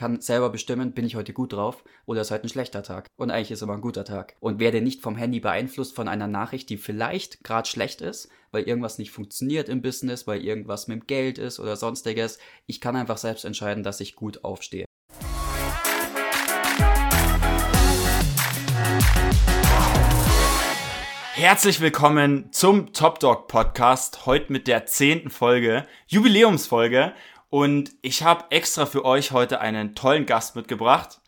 kann selber bestimmen, bin ich heute gut drauf oder ist heute ein schlechter Tag. Und eigentlich ist immer ein guter Tag. Und werde nicht vom Handy beeinflusst von einer Nachricht, die vielleicht gerade schlecht ist, weil irgendwas nicht funktioniert im Business, weil irgendwas mit dem Geld ist oder sonstiges. Ich kann einfach selbst entscheiden, dass ich gut aufstehe. Herzlich willkommen zum Top Dog Podcast. Heute mit der zehnten Folge, Jubiläumsfolge. Und ich habe extra für euch heute einen tollen Gast mitgebracht,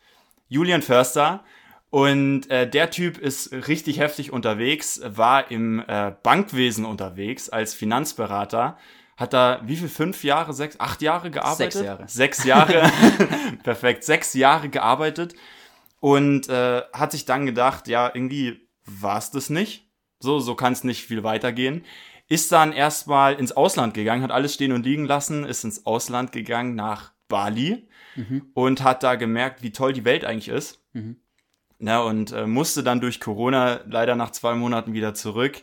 Julian Förster. Und äh, der Typ ist richtig heftig unterwegs, war im äh, Bankwesen unterwegs als Finanzberater. Hat da wie viel? Fünf Jahre, sechs, acht Jahre gearbeitet? Sechs Jahre. Sechs Jahre. Perfekt. Sechs Jahre gearbeitet. Und äh, hat sich dann gedacht, ja, irgendwie war es das nicht. So, so kann es nicht viel weitergehen ist dann erstmal ins Ausland gegangen, hat alles stehen und liegen lassen, ist ins Ausland gegangen nach Bali mhm. und hat da gemerkt, wie toll die Welt eigentlich ist. Mhm. Na, und äh, musste dann durch Corona leider nach zwei Monaten wieder zurück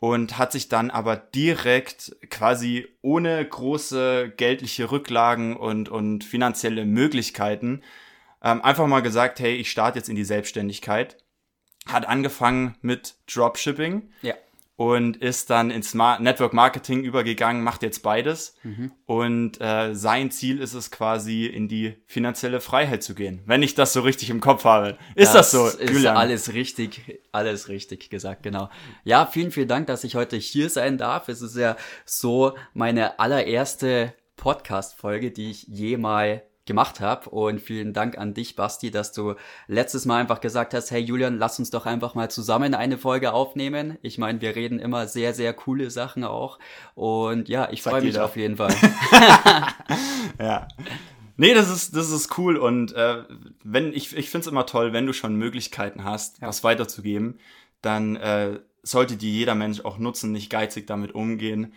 und hat sich dann aber direkt quasi ohne große geldliche Rücklagen und, und finanzielle Möglichkeiten ähm, einfach mal gesagt, hey, ich starte jetzt in die Selbstständigkeit. Hat angefangen mit Dropshipping. Ja und ist dann ins Network Marketing übergegangen, macht jetzt beides. Mhm. Und äh, sein Ziel ist es quasi, in die finanzielle Freiheit zu gehen. Wenn ich das so richtig im Kopf habe. Ist das, das so, ist Julian? alles richtig, alles richtig gesagt, genau. Ja, vielen, vielen Dank, dass ich heute hier sein darf. Es ist ja so meine allererste Podcast-Folge, die ich je mal gemacht habe. Und vielen Dank an dich, Basti, dass du letztes Mal einfach gesagt hast, hey Julian, lass uns doch einfach mal zusammen eine Folge aufnehmen. Ich meine, wir reden immer sehr, sehr coole Sachen auch. Und ja, ich freue mich auf jeden Fall. ja. Nee, das ist, das ist cool und äh, wenn ich, ich finde es immer toll, wenn du schon Möglichkeiten hast, ja. was weiterzugeben, dann äh, sollte die jeder Mensch auch nutzen, nicht geizig damit umgehen.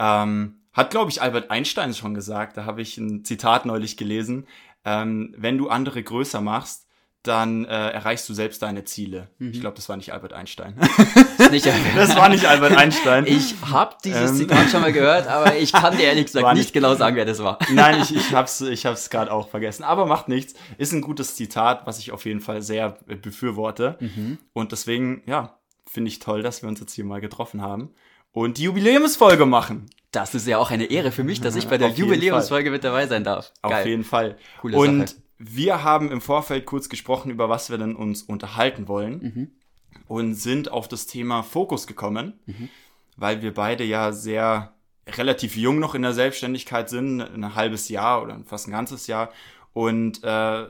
Ähm, hat, glaube ich, Albert Einstein schon gesagt. Da habe ich ein Zitat neulich gelesen. Ähm, wenn du andere größer machst, dann äh, erreichst du selbst deine Ziele. Mhm. Ich glaube, das war nicht Albert Einstein. Das, nicht das war nicht Albert Einstein. Ich habe dieses ähm. Zitat schon mal gehört, aber ich kann dir ehrlich gesagt nicht, nicht, genau sagen, wer das war. Nein, ich, ich habe es ich hab's gerade auch vergessen. Aber macht nichts. Ist ein gutes Zitat, was ich auf jeden Fall sehr befürworte. Mhm. Und deswegen, ja, finde ich toll, dass wir uns jetzt hier mal getroffen haben und die Jubiläumsfolge machen. Das ist ja auch eine Ehre für mich, dass ich bei der Jubiläumsfolge mit dabei sein darf. Geil. Auf jeden Fall. Coole und Sache. wir haben im Vorfeld kurz gesprochen, über was wir denn uns unterhalten wollen mhm. und sind auf das Thema Fokus gekommen, mhm. weil wir beide ja sehr relativ jung noch in der Selbstständigkeit sind, ein halbes Jahr oder fast ein ganzes Jahr und äh,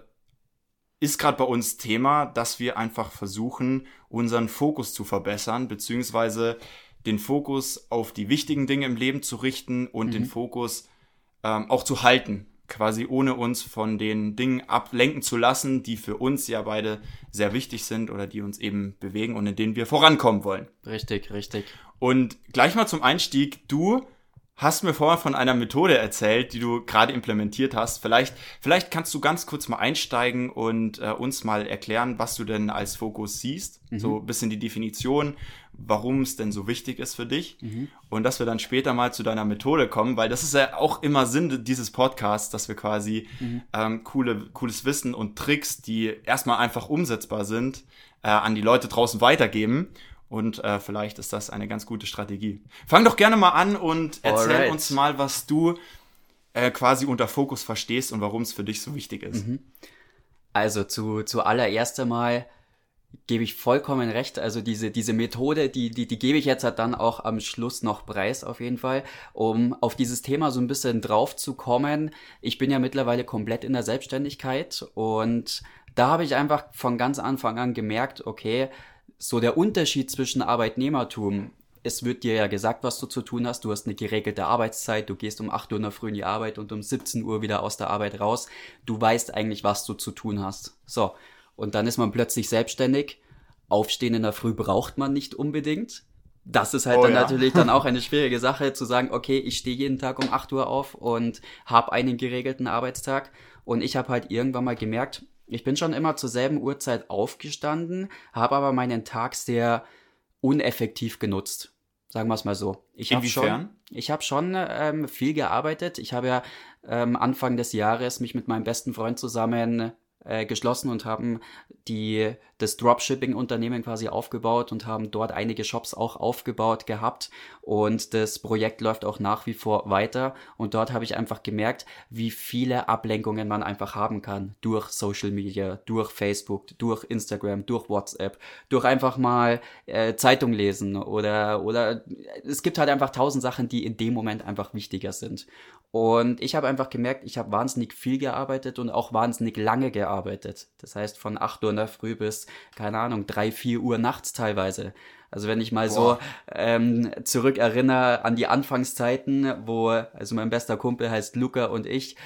ist gerade bei uns Thema, dass wir einfach versuchen, unseren Fokus zu verbessern, beziehungsweise den Fokus auf die wichtigen Dinge im Leben zu richten und mhm. den Fokus ähm, auch zu halten, quasi ohne uns von den Dingen ablenken zu lassen, die für uns ja beide sehr wichtig sind oder die uns eben bewegen und in denen wir vorankommen wollen. Richtig, richtig. Und gleich mal zum Einstieg, du hast mir vorher von einer Methode erzählt, die du gerade implementiert hast. Vielleicht, vielleicht kannst du ganz kurz mal einsteigen und äh, uns mal erklären, was du denn als Fokus siehst. Mhm. So ein bisschen die Definition, warum es denn so wichtig ist für dich. Mhm. Und dass wir dann später mal zu deiner Methode kommen, weil das ist ja auch immer Sinn dieses Podcasts, dass wir quasi mhm. ähm, coole, cooles Wissen und Tricks, die erstmal einfach umsetzbar sind, äh, an die Leute draußen weitergeben. Und äh, vielleicht ist das eine ganz gute Strategie. Fang doch gerne mal an und erzähl Alright. uns mal, was du äh, quasi unter Fokus verstehst und warum es für dich so wichtig ist. Mhm. Also zu, zuallererst einmal gebe ich vollkommen recht. Also diese, diese Methode, die, die, die gebe ich jetzt halt dann auch am Schluss noch preis, auf jeden Fall, um auf dieses Thema so ein bisschen drauf zu kommen. Ich bin ja mittlerweile komplett in der Selbstständigkeit und da habe ich einfach von ganz Anfang an gemerkt, okay, so der Unterschied zwischen Arbeitnehmertum. Es wird dir ja gesagt, was du zu tun hast. Du hast eine geregelte Arbeitszeit. Du gehst um 8 Uhr in der Früh in die Arbeit und um 17 Uhr wieder aus der Arbeit raus. Du weißt eigentlich, was du zu tun hast. So. Und dann ist man plötzlich selbstständig. Aufstehen in der Früh braucht man nicht unbedingt. Das ist halt oh, dann ja. natürlich dann auch eine schwierige Sache zu sagen, okay, ich stehe jeden Tag um 8 Uhr auf und habe einen geregelten Arbeitstag. Und ich habe halt irgendwann mal gemerkt, ich bin schon immer zur selben Uhrzeit aufgestanden, habe aber meinen Tag sehr uneffektiv genutzt. Sagen wir es mal so. Ich habe schon, ich hab schon ähm, viel gearbeitet. Ich habe ja ähm, Anfang des Jahres mich mit meinem besten Freund zusammen äh, geschlossen und haben die, das Dropshipping-Unternehmen quasi aufgebaut und haben dort einige Shops auch aufgebaut gehabt und das Projekt läuft auch nach wie vor weiter und dort habe ich einfach gemerkt, wie viele Ablenkungen man einfach haben kann durch Social Media, durch Facebook, durch Instagram, durch WhatsApp, durch einfach mal äh, Zeitung lesen oder oder es gibt halt einfach tausend Sachen, die in dem Moment einfach wichtiger sind und ich habe einfach gemerkt, ich habe wahnsinnig viel gearbeitet und auch wahnsinnig lange gearbeitet. Das heißt von 8 Uhr in der Früh bis, keine Ahnung, 3, 4 Uhr nachts teilweise. Also wenn ich mal Boah. so ähm, zurückerinnere an die Anfangszeiten, wo, also mein bester Kumpel heißt Luca und ich,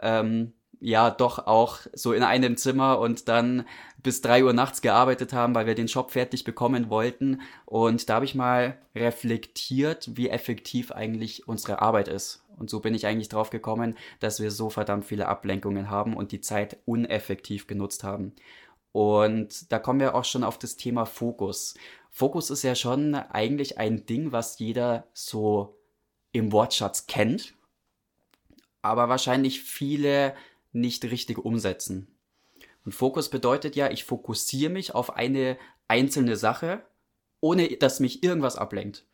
ähm, ja doch auch so in einem Zimmer und dann bis drei Uhr nachts gearbeitet haben, weil wir den Shop fertig bekommen wollten. Und da habe ich mal reflektiert, wie effektiv eigentlich unsere Arbeit ist. Und so bin ich eigentlich drauf gekommen, dass wir so verdammt viele Ablenkungen haben und die Zeit uneffektiv genutzt haben. Und da kommen wir auch schon auf das Thema Fokus. Fokus ist ja schon eigentlich ein Ding, was jeder so im Wortschatz kennt, aber wahrscheinlich viele nicht richtig umsetzen. Und Fokus bedeutet ja, ich fokussiere mich auf eine einzelne Sache, ohne dass mich irgendwas ablenkt.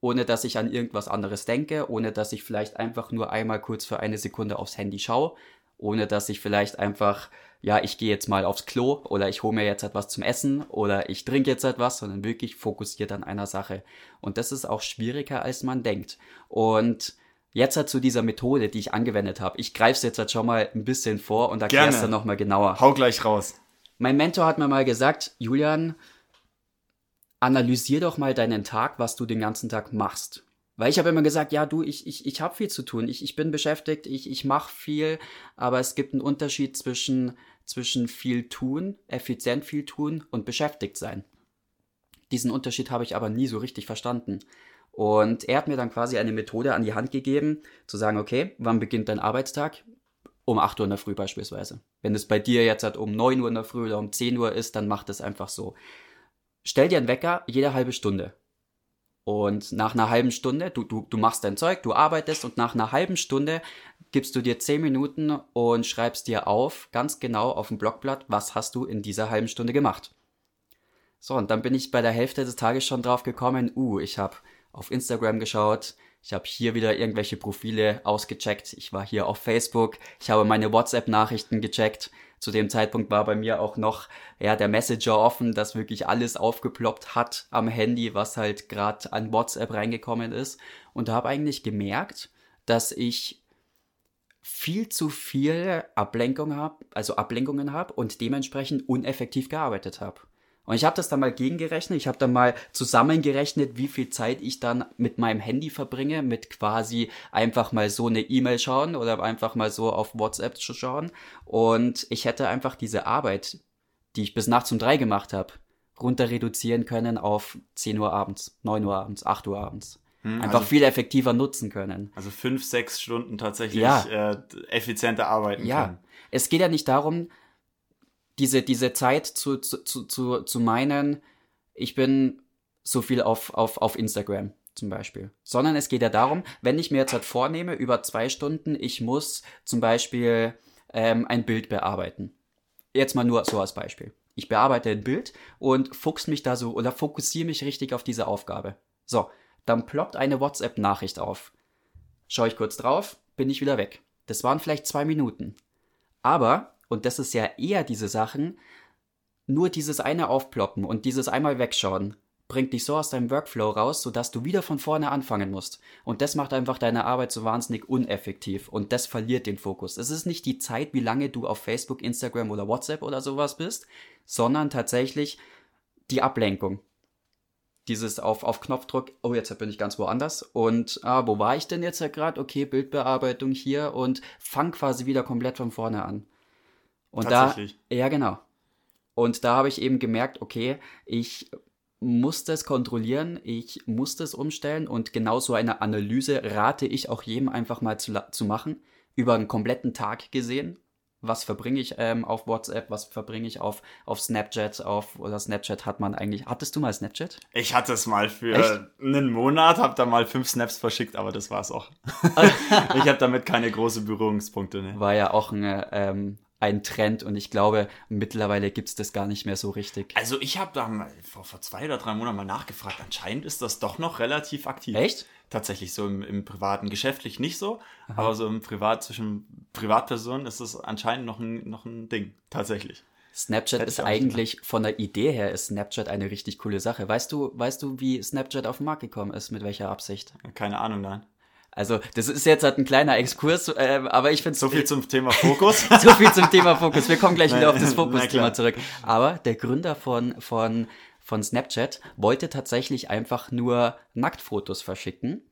Ohne dass ich an irgendwas anderes denke, ohne dass ich vielleicht einfach nur einmal kurz für eine Sekunde aufs Handy schaue, ohne dass ich vielleicht einfach, ja, ich gehe jetzt mal aufs Klo oder ich hole mir jetzt etwas zum Essen oder ich trinke jetzt etwas, sondern wirklich fokussiert an einer Sache. Und das ist auch schwieriger, als man denkt. Und Jetzt halt zu dieser Methode, die ich angewendet habe. Ich greife es jetzt halt schon mal ein bisschen vor und erkläre es dann nochmal genauer. Hau gleich raus. Mein Mentor hat mir mal gesagt, Julian, analysier doch mal deinen Tag, was du den ganzen Tag machst. Weil ich habe immer gesagt, ja, du, ich, ich, ich habe viel zu tun, ich, ich bin beschäftigt, ich, ich mache viel, aber es gibt einen Unterschied zwischen, zwischen viel tun, effizient viel tun und beschäftigt sein. Diesen Unterschied habe ich aber nie so richtig verstanden. Und er hat mir dann quasi eine Methode an die Hand gegeben, zu sagen, okay, wann beginnt dein Arbeitstag? Um 8 Uhr in der Früh beispielsweise. Wenn es bei dir jetzt halt um 9 Uhr in der Früh oder um 10 Uhr ist, dann mach das einfach so. Stell dir einen Wecker jede halbe Stunde. Und nach einer halben Stunde, du, du, du machst dein Zeug, du arbeitest und nach einer halben Stunde gibst du dir 10 Minuten und schreibst dir auf, ganz genau auf dem Blockblatt, was hast du in dieser halben Stunde gemacht. So, und dann bin ich bei der Hälfte des Tages schon drauf gekommen, uh, ich habe auf Instagram geschaut. Ich habe hier wieder irgendwelche Profile ausgecheckt. Ich war hier auf Facebook. Ich habe meine WhatsApp-Nachrichten gecheckt. Zu dem Zeitpunkt war bei mir auch noch ja der Messenger offen, das wirklich alles aufgeploppt hat am Handy, was halt gerade an WhatsApp reingekommen ist. Und da habe eigentlich gemerkt, dass ich viel zu viel Ablenkung habe, also Ablenkungen habe und dementsprechend uneffektiv gearbeitet habe. Und ich habe das dann mal gegengerechnet. Ich habe dann mal zusammengerechnet, wie viel Zeit ich dann mit meinem Handy verbringe, mit quasi einfach mal so eine E-Mail schauen oder einfach mal so auf WhatsApp zu schauen. Und ich hätte einfach diese Arbeit, die ich bis nachts um drei gemacht habe, runter reduzieren können auf 10 Uhr abends, 9 Uhr abends, 8 Uhr abends. Hm, einfach also, viel effektiver nutzen können. Also fünf, sechs Stunden tatsächlich ja. äh, effizienter arbeiten ja. können. Es geht ja nicht darum, diese, diese Zeit zu, zu, zu, zu meinen, ich bin so viel auf, auf, auf Instagram zum Beispiel. Sondern es geht ja darum, wenn ich mir jetzt halt vornehme, über zwei Stunden, ich muss zum Beispiel ähm, ein Bild bearbeiten. Jetzt mal nur so als Beispiel. Ich bearbeite ein Bild und fuchs mich da so oder fokussiere mich richtig auf diese Aufgabe. So, dann ploppt eine WhatsApp-Nachricht auf. Schaue ich kurz drauf, bin ich wieder weg. Das waren vielleicht zwei Minuten. Aber und das ist ja eher diese Sachen, nur dieses eine Aufploppen und dieses einmal wegschauen bringt dich so aus deinem Workflow raus, sodass du wieder von vorne anfangen musst. Und das macht einfach deine Arbeit so wahnsinnig uneffektiv und das verliert den Fokus. Es ist nicht die Zeit, wie lange du auf Facebook, Instagram oder WhatsApp oder sowas bist, sondern tatsächlich die Ablenkung. Dieses auf, auf Knopfdruck, oh, jetzt bin ich ganz woanders und ah, wo war ich denn jetzt gerade? Okay, Bildbearbeitung hier und fang quasi wieder komplett von vorne an. Und da, ja genau. Und da habe ich eben gemerkt, okay, ich muss das kontrollieren, ich muss das umstellen und genau so eine Analyse rate ich auch jedem einfach mal zu, zu machen, über einen kompletten Tag gesehen. was verbringe ich ähm, auf WhatsApp, was verbringe ich auf, auf Snapchat, auf, oder Snapchat hat man eigentlich, hattest du mal Snapchat? Ich hatte es mal für Echt? einen Monat, habe da mal fünf Snaps verschickt, aber das war's auch. ich habe damit keine großen Berührungspunkte. Ne? War ja auch ein, ähm, ein Trend und ich glaube, mittlerweile gibt's das gar nicht mehr so richtig. Also ich habe da mal vor, vor zwei oder drei Monaten mal nachgefragt, anscheinend ist das doch noch relativ aktiv. Echt? tatsächlich so im, im privaten, geschäftlich nicht so, Aha. aber so im Privat zwischen Privatpersonen ist es anscheinend noch ein, noch ein Ding, tatsächlich. Snapchat ist eigentlich gedacht. von der Idee her ist Snapchat eine richtig coole Sache. Weißt du, weißt du, wie Snapchat auf den Markt gekommen ist, mit welcher Absicht? Keine Ahnung, nein. Also, das ist jetzt halt ein kleiner Exkurs, äh, aber ich finde So viel zum Thema Fokus. so viel zum Thema Fokus. Wir kommen gleich wieder auf das Fokus-Thema zurück. Aber der Gründer von, von von Snapchat wollte tatsächlich einfach nur Nacktfotos verschicken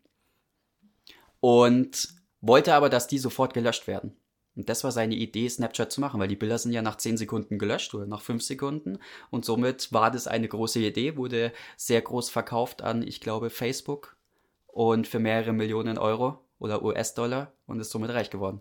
und wollte aber, dass die sofort gelöscht werden. Und das war seine Idee, Snapchat zu machen, weil die Bilder sind ja nach 10 Sekunden gelöscht oder nach 5 Sekunden. Und somit war das eine große Idee, wurde sehr groß verkauft an, ich glaube, Facebook und für mehrere Millionen Euro oder US-Dollar und ist somit reich geworden.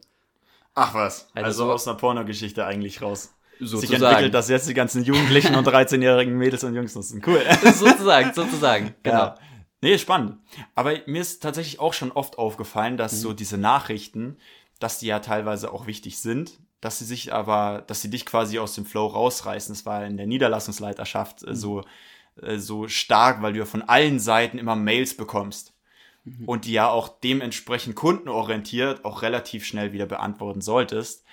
Ach was, also, also aus einer Pornogeschichte eigentlich raus sozusagen. sich entwickelt, dass jetzt die ganzen Jugendlichen und 13-jährigen Mädels und Jungs nutzen. Cool. sozusagen, sozusagen, genau. Ja. Nee, spannend. Aber mir ist tatsächlich auch schon oft aufgefallen, dass mhm. so diese Nachrichten, dass die ja teilweise auch wichtig sind, dass sie sich aber, dass sie dich quasi aus dem Flow rausreißen. Das war in der Niederlassungsleiterschaft äh, mhm. so, äh, so stark, weil du ja von allen Seiten immer Mails bekommst. Mhm. Und die ja auch dementsprechend kundenorientiert auch relativ schnell wieder beantworten solltest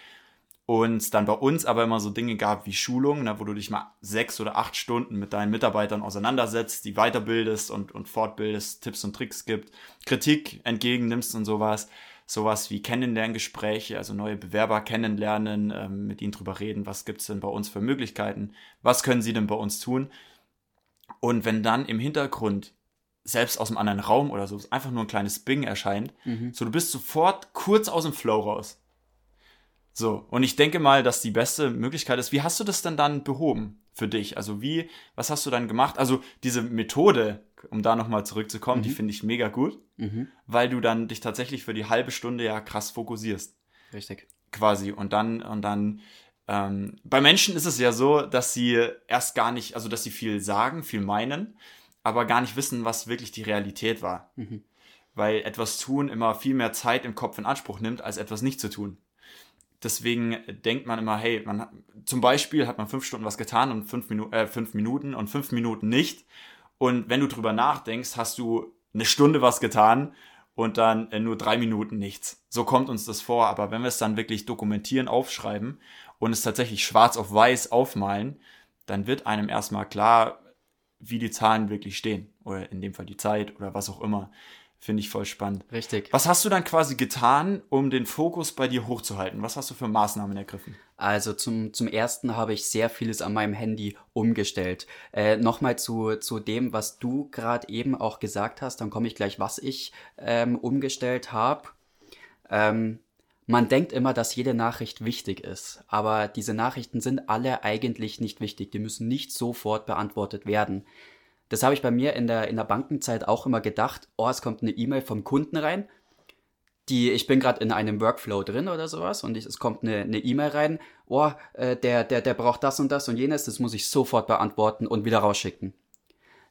und dann bei uns aber immer so Dinge gab wie Schulungen, ne, wo du dich mal sechs oder acht Stunden mit deinen Mitarbeitern auseinandersetzt, die weiterbildest und, und fortbildest, Tipps und Tricks gibt, Kritik entgegennimmst und sowas. Sowas wie Kennenlerngespräche, also neue Bewerber kennenlernen, ähm, mit ihnen drüber reden, was gibt's denn bei uns für Möglichkeiten, was können sie denn bei uns tun. Und wenn dann im Hintergrund selbst aus einem anderen Raum oder so einfach nur ein kleines Bing erscheint, mhm. so du bist sofort kurz aus dem Flow raus. So, und ich denke mal, dass die beste Möglichkeit ist, wie hast du das denn dann behoben für dich? Also wie, was hast du dann gemacht? Also diese Methode, um da nochmal zurückzukommen, mhm. die finde ich mega gut, mhm. weil du dann dich tatsächlich für die halbe Stunde ja krass fokussierst. Richtig. Quasi. Und dann, und dann, ähm, bei Menschen ist es ja so, dass sie erst gar nicht, also dass sie viel sagen, viel meinen, aber gar nicht wissen, was wirklich die Realität war. Mhm. Weil etwas tun immer viel mehr Zeit im Kopf in Anspruch nimmt, als etwas nicht zu tun. Deswegen denkt man immer, hey, man zum Beispiel hat man fünf Stunden was getan und fünf, Minu äh, fünf Minuten und fünf Minuten nicht. Und wenn du drüber nachdenkst, hast du eine Stunde was getan und dann äh, nur drei Minuten nichts. So kommt uns das vor. Aber wenn wir es dann wirklich dokumentieren, aufschreiben und es tatsächlich schwarz auf weiß aufmalen, dann wird einem erstmal klar, wie die Zahlen wirklich stehen. Oder in dem Fall die Zeit oder was auch immer. Finde ich voll spannend. Richtig. Was hast du dann quasi getan, um den Fokus bei dir hochzuhalten? Was hast du für Maßnahmen ergriffen? Also zum, zum ersten habe ich sehr vieles an meinem Handy umgestellt. Äh, Nochmal zu, zu dem, was du gerade eben auch gesagt hast, dann komme ich gleich, was ich ähm, umgestellt habe. Ähm, man denkt immer, dass jede Nachricht wichtig ist, aber diese Nachrichten sind alle eigentlich nicht wichtig. Die müssen nicht sofort beantwortet werden. Das habe ich bei mir in der, in der Bankenzeit auch immer gedacht, oh, es kommt eine E-Mail vom Kunden rein, die, ich bin gerade in einem Workflow drin oder sowas und ich, es kommt eine E-Mail e rein, oh, äh, der, der, der braucht das und das und jenes, das muss ich sofort beantworten und wieder rausschicken.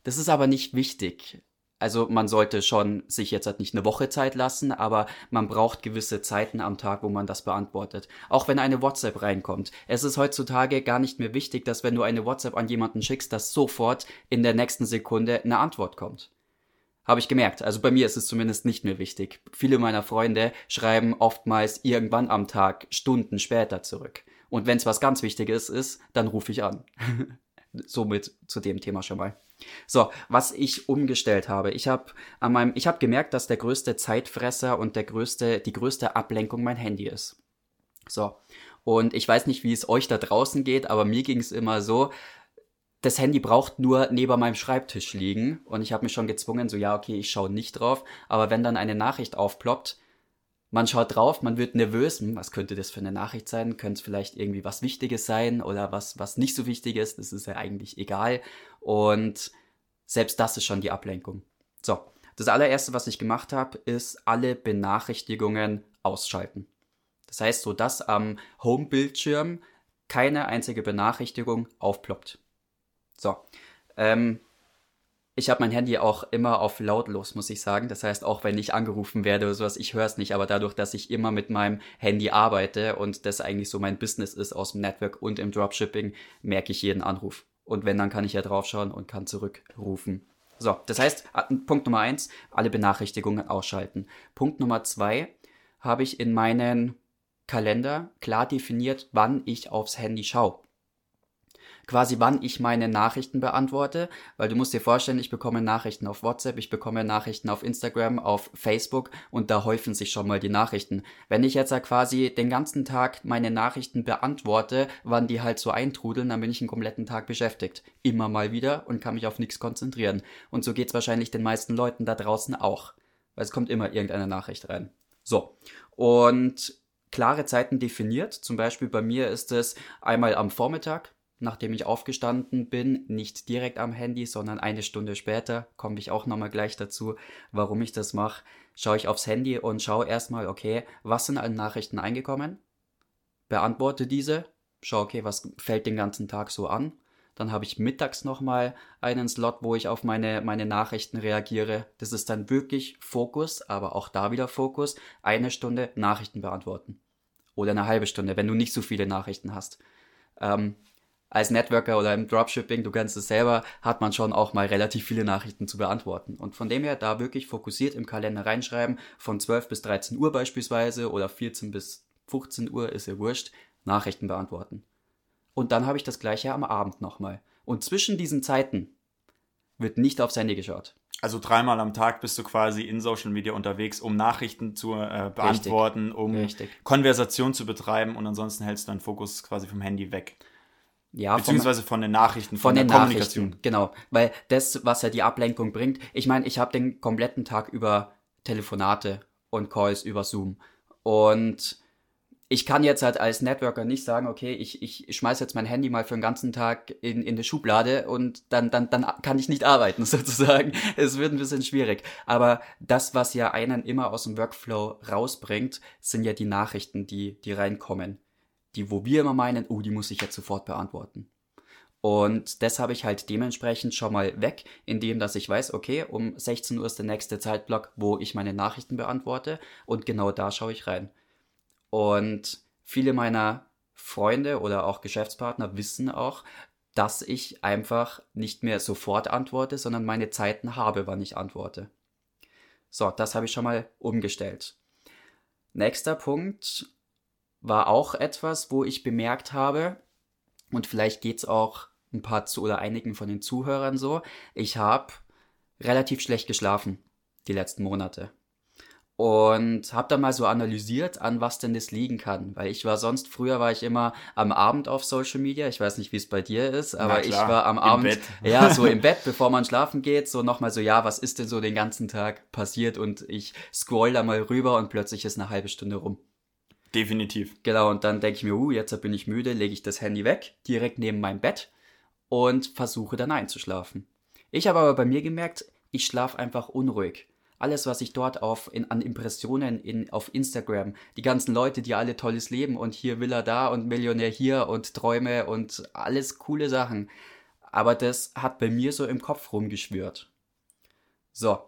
Das ist aber nicht wichtig. Also man sollte schon sich jetzt halt nicht eine Woche Zeit lassen, aber man braucht gewisse Zeiten am Tag, wo man das beantwortet. Auch wenn eine WhatsApp reinkommt. Es ist heutzutage gar nicht mehr wichtig, dass wenn du eine WhatsApp an jemanden schickst, dass sofort in der nächsten Sekunde eine Antwort kommt. Habe ich gemerkt. Also bei mir ist es zumindest nicht mehr wichtig. Viele meiner Freunde schreiben oftmals irgendwann am Tag Stunden später zurück. Und wenn es was ganz Wichtiges ist, dann rufe ich an. Somit zu dem Thema schon mal. So, was ich umgestellt habe. Ich habe an meinem, ich habe gemerkt, dass der größte Zeitfresser und der größte, die größte Ablenkung mein Handy ist. So. Und ich weiß nicht, wie es euch da draußen geht, aber mir ging es immer so, das Handy braucht nur neben meinem Schreibtisch liegen und ich habe mich schon gezwungen, so ja, okay, ich schaue nicht drauf, aber wenn dann eine Nachricht aufploppt, man schaut drauf, man wird nervös, hm, was könnte das für eine Nachricht sein? Könnte es vielleicht irgendwie was Wichtiges sein oder was, was nicht so wichtig ist? Das ist ja eigentlich egal. Und selbst das ist schon die Ablenkung. So, das allererste, was ich gemacht habe, ist alle Benachrichtigungen ausschalten. Das heißt, so dass am Home-Bildschirm keine einzige Benachrichtigung aufploppt. So. Ähm, ich habe mein Handy auch immer auf lautlos, muss ich sagen. Das heißt, auch wenn ich angerufen werde oder sowas, ich höre es nicht. Aber dadurch, dass ich immer mit meinem Handy arbeite und das eigentlich so mein Business ist aus dem Network und im Dropshipping, merke ich jeden Anruf. Und wenn, dann kann ich ja draufschauen und kann zurückrufen. So, das heißt, Punkt Nummer eins, alle Benachrichtigungen ausschalten. Punkt Nummer zwei, habe ich in meinen Kalender klar definiert, wann ich aufs Handy schaue quasi wann ich meine Nachrichten beantworte, weil du musst dir vorstellen, ich bekomme Nachrichten auf WhatsApp, ich bekomme Nachrichten auf Instagram, auf Facebook und da häufen sich schon mal die Nachrichten. Wenn ich jetzt quasi den ganzen Tag meine Nachrichten beantworte, wann die halt so eintrudeln, dann bin ich einen kompletten Tag beschäftigt. Immer mal wieder und kann mich auf nichts konzentrieren. Und so geht's wahrscheinlich den meisten Leuten da draußen auch. Weil es kommt immer irgendeine Nachricht rein. So. Und klare Zeiten definiert. Zum Beispiel bei mir ist es einmal am Vormittag, nachdem ich aufgestanden bin, nicht direkt am Handy, sondern eine Stunde später, komme ich auch nochmal gleich dazu, warum ich das mache, schaue ich aufs Handy und schaue erstmal, okay, was sind an Nachrichten eingekommen, beantworte diese, schaue, okay, was fällt den ganzen Tag so an, dann habe ich mittags nochmal einen Slot, wo ich auf meine, meine Nachrichten reagiere. Das ist dann wirklich Fokus, aber auch da wieder Fokus. Eine Stunde Nachrichten beantworten. Oder eine halbe Stunde, wenn du nicht so viele Nachrichten hast. Ähm, als Networker oder im Dropshipping, du kennst es selber, hat man schon auch mal relativ viele Nachrichten zu beantworten. Und von dem her da wirklich fokussiert im Kalender reinschreiben, von 12 bis 13 Uhr beispielsweise oder 14 bis 15 Uhr ist ja wurscht, Nachrichten beantworten. Und dann habe ich das gleiche am Abend nochmal. Und zwischen diesen Zeiten wird nicht aufs Handy geschaut. Also dreimal am Tag bist du quasi in Social Media unterwegs, um Nachrichten zu äh, beantworten, Richtig. um Richtig. Konversation zu betreiben und ansonsten hältst du deinen Fokus quasi vom Handy weg. Ja, Beziehungsweise von den Nachrichten, von, von der Kommunikation. Nachrichten, genau. Weil das, was ja die Ablenkung bringt, ich meine, ich habe den kompletten Tag über Telefonate und Calls über Zoom. Und ich kann jetzt halt als Networker nicht sagen, okay, ich, ich schmeiß jetzt mein Handy mal für den ganzen Tag in, in die Schublade und dann, dann, dann kann ich nicht arbeiten, sozusagen. Es wird ein bisschen schwierig. Aber das, was ja einen immer aus dem Workflow rausbringt, sind ja die Nachrichten, die, die reinkommen die, wo wir immer meinen, oh, die muss ich jetzt sofort beantworten. Und das habe ich halt dementsprechend schon mal weg, indem dass ich weiß, okay, um 16 Uhr ist der nächste Zeitblock, wo ich meine Nachrichten beantworte und genau da schaue ich rein. Und viele meiner Freunde oder auch Geschäftspartner wissen auch, dass ich einfach nicht mehr sofort antworte, sondern meine Zeiten habe, wann ich antworte. So, das habe ich schon mal umgestellt. Nächster Punkt, war auch etwas, wo ich bemerkt habe, und vielleicht geht's auch ein paar zu oder einigen von den Zuhörern so, ich habe relativ schlecht geschlafen die letzten Monate. Und habe dann mal so analysiert, an was denn das liegen kann. Weil ich war sonst, früher war ich immer am Abend auf Social Media. Ich weiß nicht, wie es bei dir ist, aber ich war am Abend, ja, so im Bett, bevor man schlafen geht, so nochmal so, ja, was ist denn so den ganzen Tag passiert? Und ich scroll da mal rüber und plötzlich ist eine halbe Stunde rum. Definitiv. Genau, und dann denke ich mir, uh, jetzt bin ich müde, lege ich das Handy weg, direkt neben meinem Bett und versuche dann einzuschlafen. Ich habe aber bei mir gemerkt, ich schlafe einfach unruhig. Alles, was ich dort auf, in, an Impressionen in, auf Instagram, die ganzen Leute, die alle tolles Leben und hier Villa da und Millionär hier und Träume und alles coole Sachen. Aber das hat bei mir so im Kopf rumgeschwört. So,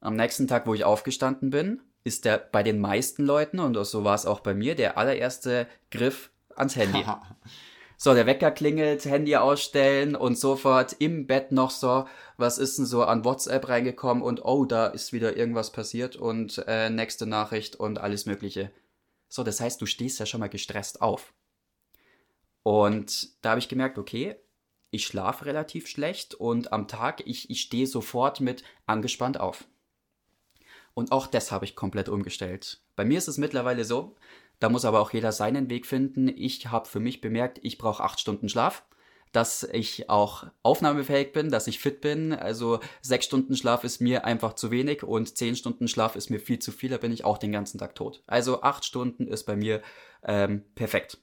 am nächsten Tag, wo ich aufgestanden bin, ist der bei den meisten Leuten, und so war es auch bei mir, der allererste Griff ans Handy. so, der Wecker klingelt, Handy ausstellen und sofort im Bett noch so, was ist denn so an WhatsApp reingekommen und oh, da ist wieder irgendwas passiert und äh, nächste Nachricht und alles Mögliche. So, das heißt, du stehst ja schon mal gestresst auf. Und da habe ich gemerkt, okay, ich schlafe relativ schlecht und am Tag, ich, ich stehe sofort mit angespannt auf. Und auch das habe ich komplett umgestellt. Bei mir ist es mittlerweile so, da muss aber auch jeder seinen Weg finden. Ich habe für mich bemerkt, ich brauche acht Stunden Schlaf, dass ich auch aufnahmefähig bin, dass ich fit bin. Also sechs Stunden Schlaf ist mir einfach zu wenig und zehn Stunden Schlaf ist mir viel zu viel, da bin ich auch den ganzen Tag tot. Also acht Stunden ist bei mir ähm, perfekt.